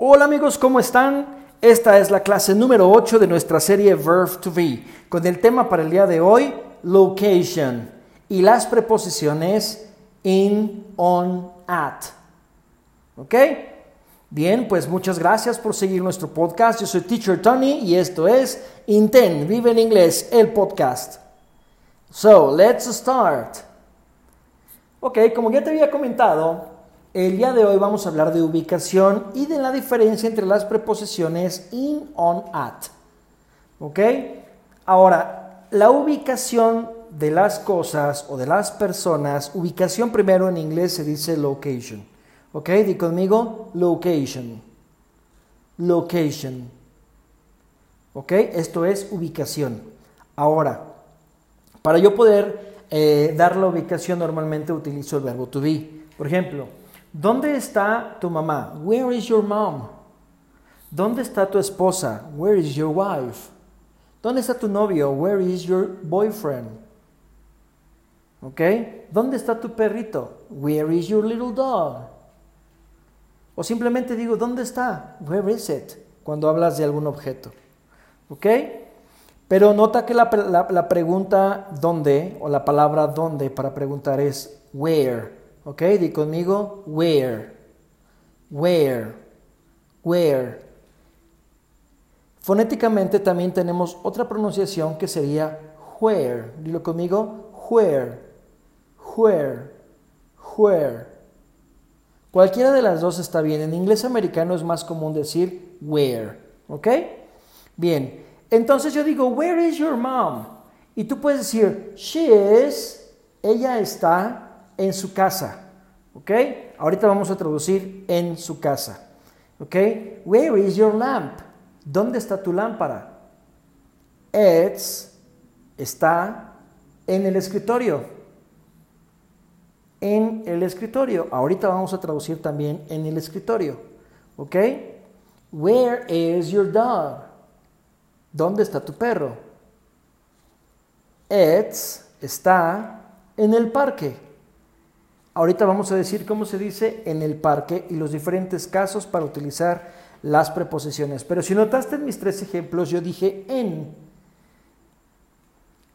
Hola amigos, ¿cómo están? Esta es la clase número 8 de nuestra serie Verb to Be, con el tema para el día de hoy, location, y las preposiciones in, on, at. ¿Ok? Bien, pues muchas gracias por seguir nuestro podcast. Yo soy Teacher Tony y esto es Inten, Vive en Inglés, el podcast. So, let's start. Ok, como ya te había comentado, el día de hoy vamos a hablar de ubicación y de la diferencia entre las preposiciones in, on, at. ¿Ok? Ahora, la ubicación de las cosas o de las personas, ubicación primero en inglés se dice location. ¿Ok? Di conmigo, location. Location. ¿Ok? Esto es ubicación. Ahora, para yo poder eh, dar la ubicación normalmente utilizo el verbo to be. Por ejemplo, ¿Dónde está tu mamá? Where is your mom? ¿Dónde está tu esposa? Where is your wife? ¿Dónde está tu novio? Where is your boyfriend? ¿Ok? ¿Dónde está tu perrito? Where is your little dog? O simplemente digo, ¿dónde está? Where is it? Cuando hablas de algún objeto. ¿Ok? Pero nota que la, la pregunta ¿dónde? o la palabra ¿dónde? para preguntar es where. ¿Ok? Di conmigo, where. Where. Where. Fonéticamente también tenemos otra pronunciación que sería where. Dilo conmigo, where. Where. Where. Cualquiera de las dos está bien. En inglés americano es más común decir where. ¿Ok? Bien. Entonces yo digo, where is your mom? Y tú puedes decir, she is, ella está en su casa. ¿Ok? Ahorita vamos a traducir en su casa. ¿Ok? Where is your lamp? ¿Dónde está tu lámpara? It's está en el escritorio. En el escritorio. Ahorita vamos a traducir también en el escritorio. ¿Ok? Where is your dog? ¿Dónde está tu perro? It's está en el parque. Ahorita vamos a decir cómo se dice en el parque y los diferentes casos para utilizar las preposiciones. Pero si notaste en mis tres ejemplos, yo dije en.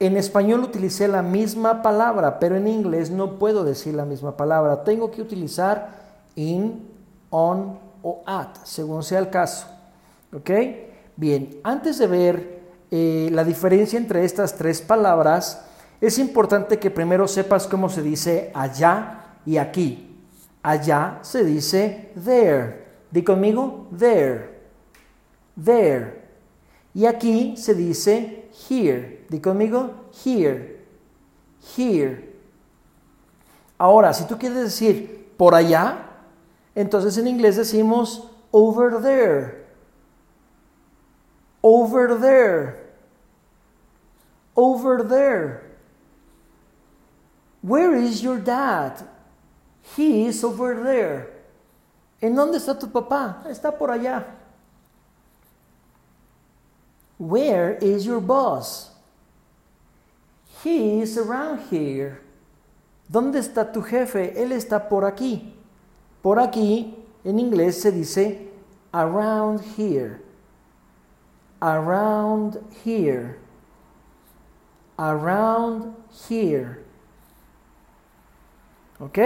En español utilicé la misma palabra, pero en inglés no puedo decir la misma palabra. Tengo que utilizar in, on o at, según sea el caso. ¿Ok? Bien, antes de ver eh, la diferencia entre estas tres palabras, es importante que primero sepas cómo se dice allá y aquí. Allá se dice there. Di conmigo, there. There. Y aquí se dice here. Di conmigo, here. Here. Ahora, si tú quieres decir por allá, entonces en inglés decimos over there. Over there. Over there. Where is your dad? He is over there. ¿En dónde está tu papá? Está por allá. Where is your boss? He is around here. ¿Dónde está tu jefe? Él está por aquí. Por aquí, en inglés se dice around here. Around here. Around here. ¿Ok?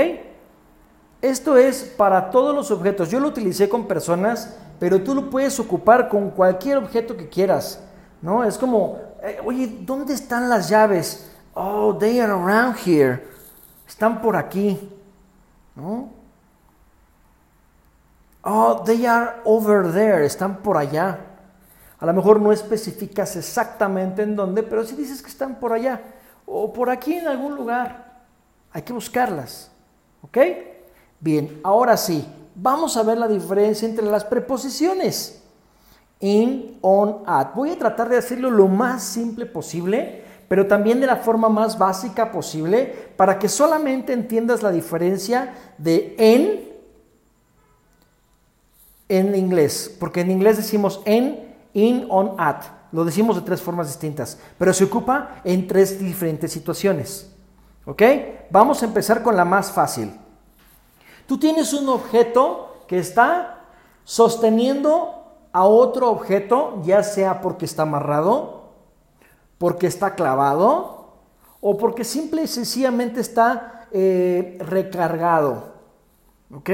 Esto es para todos los objetos. Yo lo utilicé con personas, pero tú lo puedes ocupar con cualquier objeto que quieras. ¿no? Es como, eh, oye, ¿dónde están las llaves? Oh, they are around here. Están por aquí. ¿no? Oh, they are over there. Están por allá. A lo mejor no especificas exactamente en dónde, pero si dices que están por allá o por aquí en algún lugar, hay que buscarlas. ¿Ok? Bien, ahora sí, vamos a ver la diferencia entre las preposiciones. In, on, at. Voy a tratar de hacerlo lo más simple posible, pero también de la forma más básica posible, para que solamente entiendas la diferencia de en en inglés, porque en inglés decimos en, in, on, at. Lo decimos de tres formas distintas, pero se ocupa en tres diferentes situaciones. ¿Ok? Vamos a empezar con la más fácil. Tú tienes un objeto que está sosteniendo a otro objeto, ya sea porque está amarrado, porque está clavado o porque simple y sencillamente está eh, recargado. ¿Ok?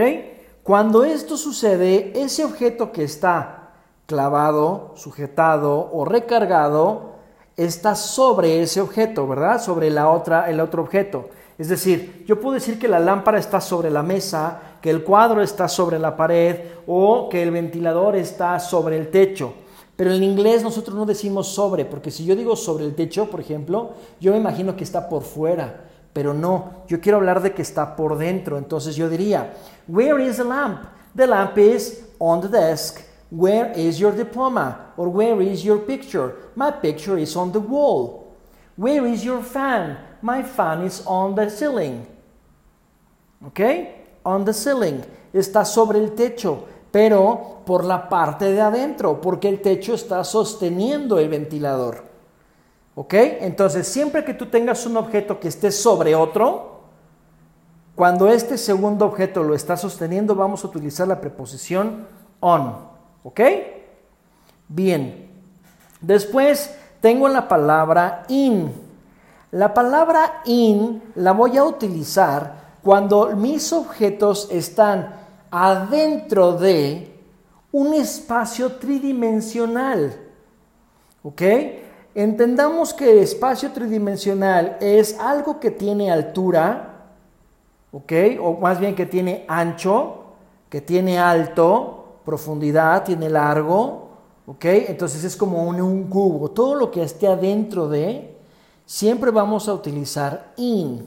Cuando esto sucede, ese objeto que está clavado, sujetado o recargado, está sobre ese objeto, ¿verdad? Sobre la otra, el otro objeto. Es decir, yo puedo decir que la lámpara está sobre la mesa, que el cuadro está sobre la pared o que el ventilador está sobre el techo. Pero en inglés nosotros no decimos sobre, porque si yo digo sobre el techo, por ejemplo, yo me imagino que está por fuera, pero no, yo quiero hablar de que está por dentro. Entonces yo diría, where is the lamp? The lamp is on the desk. Where is your diploma? Or where is your picture? My picture is on the wall. Where is your fan? My fan is on the ceiling. ¿Ok? On the ceiling. Está sobre el techo, pero por la parte de adentro, porque el techo está sosteniendo el ventilador. ¿Ok? Entonces, siempre que tú tengas un objeto que esté sobre otro, cuando este segundo objeto lo está sosteniendo, vamos a utilizar la preposición on. ¿Ok? Bien. Después tengo la palabra in. La palabra in la voy a utilizar cuando mis objetos están adentro de un espacio tridimensional. ¿Ok? Entendamos que espacio tridimensional es algo que tiene altura, ¿ok? O más bien que tiene ancho, que tiene alto, profundidad, tiene largo, ¿ok? Entonces es como un, un cubo. Todo lo que esté adentro de siempre vamos a utilizar in.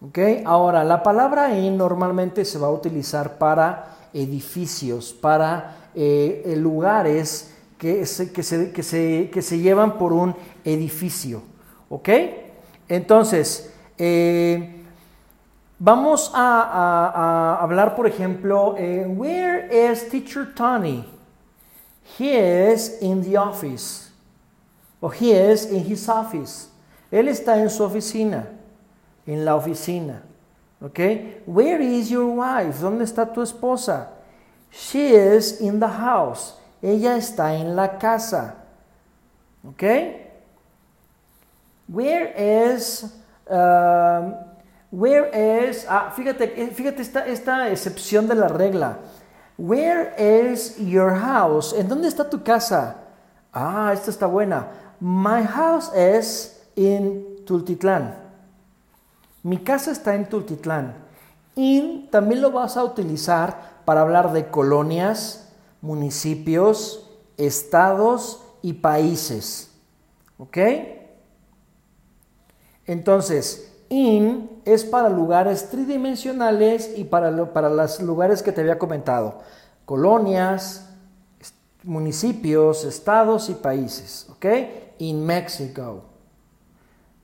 ¿Okay? Ahora, la palabra in normalmente se va a utilizar para edificios, para eh, lugares que se, que, se, que, se, que se, llevan por un edificio. ¿Ok? Entonces, eh, vamos a, hablar, por ejemplo, eh, where is teacher Tony? He is in the office. O he is in his office. Él está en su oficina, en la oficina. ¿Ok? Where is your wife? ¿Dónde está tu esposa? She is in the house. Ella está en la casa. ¿Ok? Where is, um, where is, ah, fíjate, eh, fíjate esta, esta excepción de la regla. Where is your house? ¿En dónde está tu casa? Ah, esta está buena. My house is en Tultitlán. Mi casa está en Tultitlán. Y también lo vas a utilizar para hablar de colonias, municipios, estados y países. ¿Ok? Entonces, in es para lugares tridimensionales y para, para los lugares que te había comentado. Colonias, municipios, estados y países. ¿Ok? In Mexico.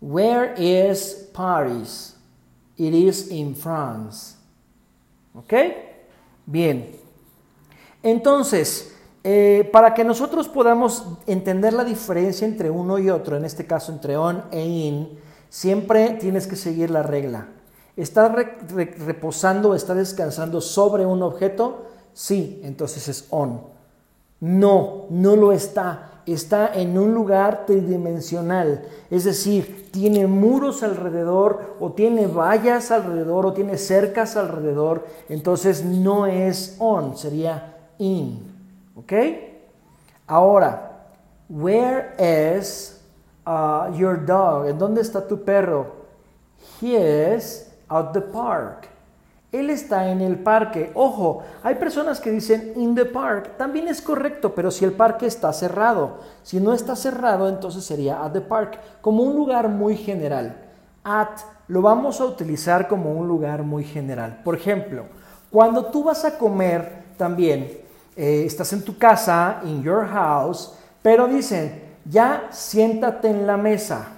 Where is Paris? It is in France. ¿Ok? Bien. Entonces, eh, para que nosotros podamos entender la diferencia entre uno y otro, en este caso entre on e in, siempre tienes que seguir la regla. ¿Está reposando, está descansando sobre un objeto? Sí, entonces es on. No, no lo está está en un lugar tridimensional, es decir, tiene muros alrededor o tiene vallas alrededor o tiene cercas alrededor, entonces no es on, sería in. ¿Ok? Ahora, where is uh, your dog? ¿En dónde está tu perro? He is at the park. Él está en el parque. Ojo, hay personas que dicen in the park. También es correcto, pero si el parque está cerrado. Si no está cerrado, entonces sería at the park, como un lugar muy general. At lo vamos a utilizar como un lugar muy general. Por ejemplo, cuando tú vas a comer también, eh, estás en tu casa, in your house, pero dicen, ya siéntate en la mesa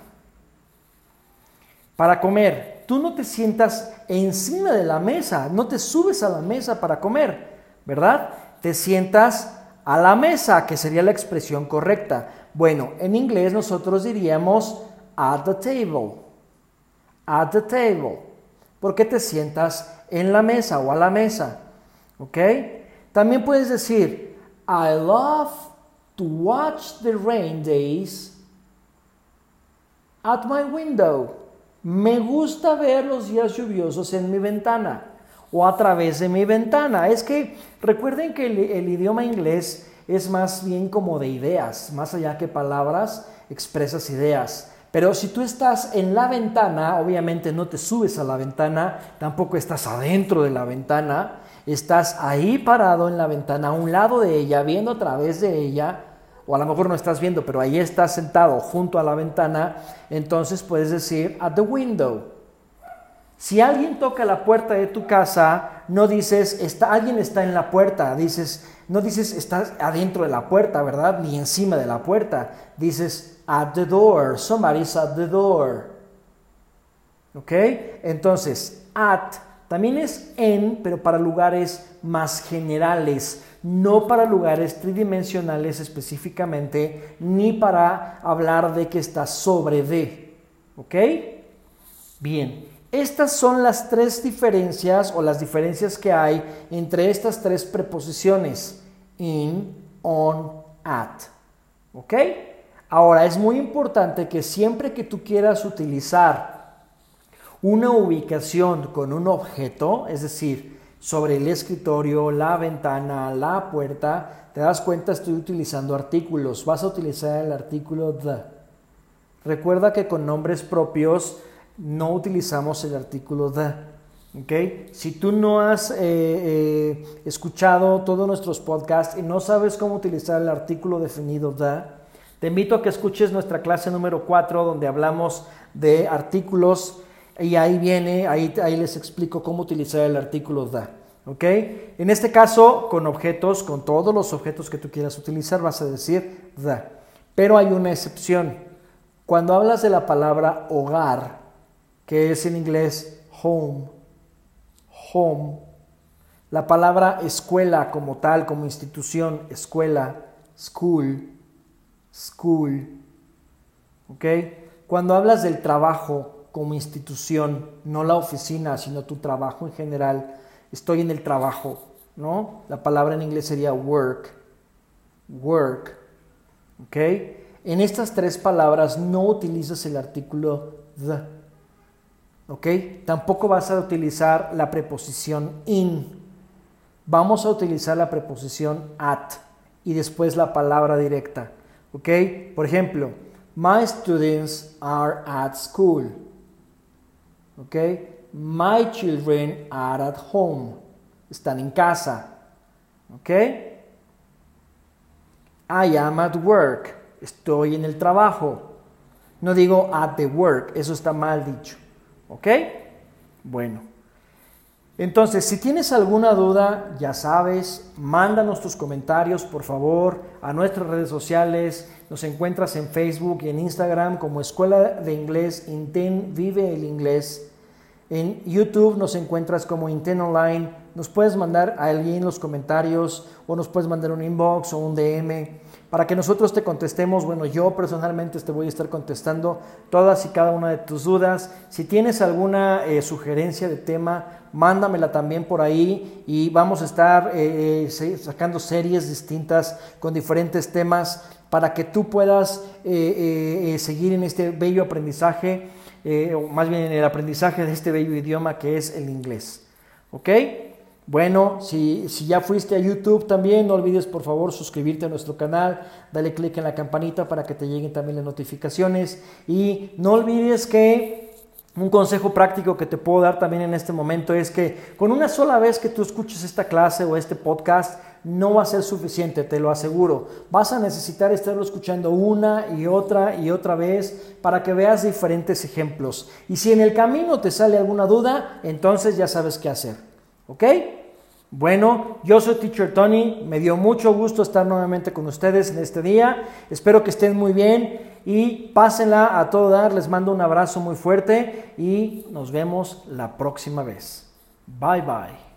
para comer tú no te sientas encima de la mesa, no te subes a la mesa para comer, ¿verdad? Te sientas a la mesa, que sería la expresión correcta. Bueno, en inglés nosotros diríamos at the table. At the table. ¿Por qué te sientas en la mesa o a la mesa? ¿Ok? También puedes decir, I love to watch the rain days at my window. Me gusta ver los días lluviosos en mi ventana o a través de mi ventana. Es que recuerden que el, idioma inglés es más bien como de ideas, más allá que palabras, expresas ideas. Pero si tú estás en la ventana, obviamente no te subes a la ventana, tampoco estás adentro de la ventana, estás ahí parado en la ventana, a un lado de ella, viendo a través de ella, o a lo mejor no estás viendo, pero ahí estás sentado junto a la ventana, entonces puedes decir at the window. Si alguien toca la puerta de tu casa, no dices está, alguien está en la puerta, dices, no dices estás adentro de la puerta, ¿verdad? Ni encima de la puerta. Dices at the door, somebody's at the door. ¿Ok? Entonces, at también es en, pero para lugares más generales, no para lugares tridimensionales específicamente, ni para hablar de que está sobre de. ¿Ok? Bien, estas son las tres diferencias o las diferencias que hay entre estas tres preposiciones, in, on, at. ¿Ok? Ahora, es muy importante que siempre que tú quieras utilizar una ubicación con un objeto, es decir, sobre el escritorio, la ventana, la puerta, te das cuenta estoy utilizando artículos. Vas a utilizar el artículo the. Recuerda que con nombres propios no utilizamos el artículo the. ¿okay? Si tú no has eh, eh, escuchado todos nuestros podcasts y no sabes cómo utilizar el artículo definido the, te invito a que escuches nuestra clase número 4 donde hablamos de artículos y ahí viene, ahí, ahí les explico cómo utilizar el artículo da. ¿Ok? En este caso, con objetos, con todos los objetos que tú quieras utilizar, vas a decir da. Pero hay una excepción. Cuando hablas de la palabra hogar, que es en inglés home, home, la palabra escuela como tal, como institución, escuela, school, school, ¿ok? Cuando hablas del trabajo, como institución, no la oficina, sino tu trabajo en general. Estoy en el trabajo, ¿no? La palabra en inglés sería work, work, ¿ok? En estas tres palabras no utilizas el artículo the, ¿ok? Tampoco vas a utilizar la preposición in. Vamos a utilizar la preposición at y después la palabra directa, ¿ok? Por ejemplo, my students are at school. ¿Ok? My children are at home. Están en casa. ¿Ok? I am at work. Estoy en el trabajo. No digo at the work. Eso está mal dicho. Bueno. Entonces, si tienes alguna duda, ya sabes, mándanos tus comentarios, por favor, a nuestras redes sociales. Nos encuentras en Facebook y en Instagram como Escuela de Inglés Inten Vive el Inglés. En YouTube nos encuentras como Inten Online. Nos puedes mandar a alguien los comentarios o nos puedes mandar un inbox o un DM para que nosotros te contestemos. Bueno, yo personalmente te voy a estar contestando todas y cada una de tus dudas. Si tienes alguna eh, sugerencia de tema, mándamela también por ahí y vamos a estar eh, eh, sacando series distintas con diferentes temas para que tú puedas seguir en este bello aprendizaje eh, o más bien en el aprendizaje de este bello idioma que es el inglés. ¿Ok? Bueno, si, si, ya fuiste a YouTube también, no olvides por favor suscribirte a nuestro canal, dale click en la campanita para que te lleguen también las notificaciones y no olvides que un consejo práctico que te puedo dar también en este momento es que con una sola vez que tú escuches esta clase o este podcast, no va a ser suficiente, te lo aseguro. Vas a necesitar estarlo escuchando una y otra y otra vez para que veas diferentes ejemplos. Y si en el camino te sale alguna duda, entonces ya sabes qué hacer. ¿Ok? Bueno, yo soy Teacher Tony, me dio mucho gusto estar nuevamente con ustedes en este día. Espero que estén muy bien y pásenla a todo dar. Les mando un abrazo muy fuerte y nos vemos la próxima vez. Bye bye.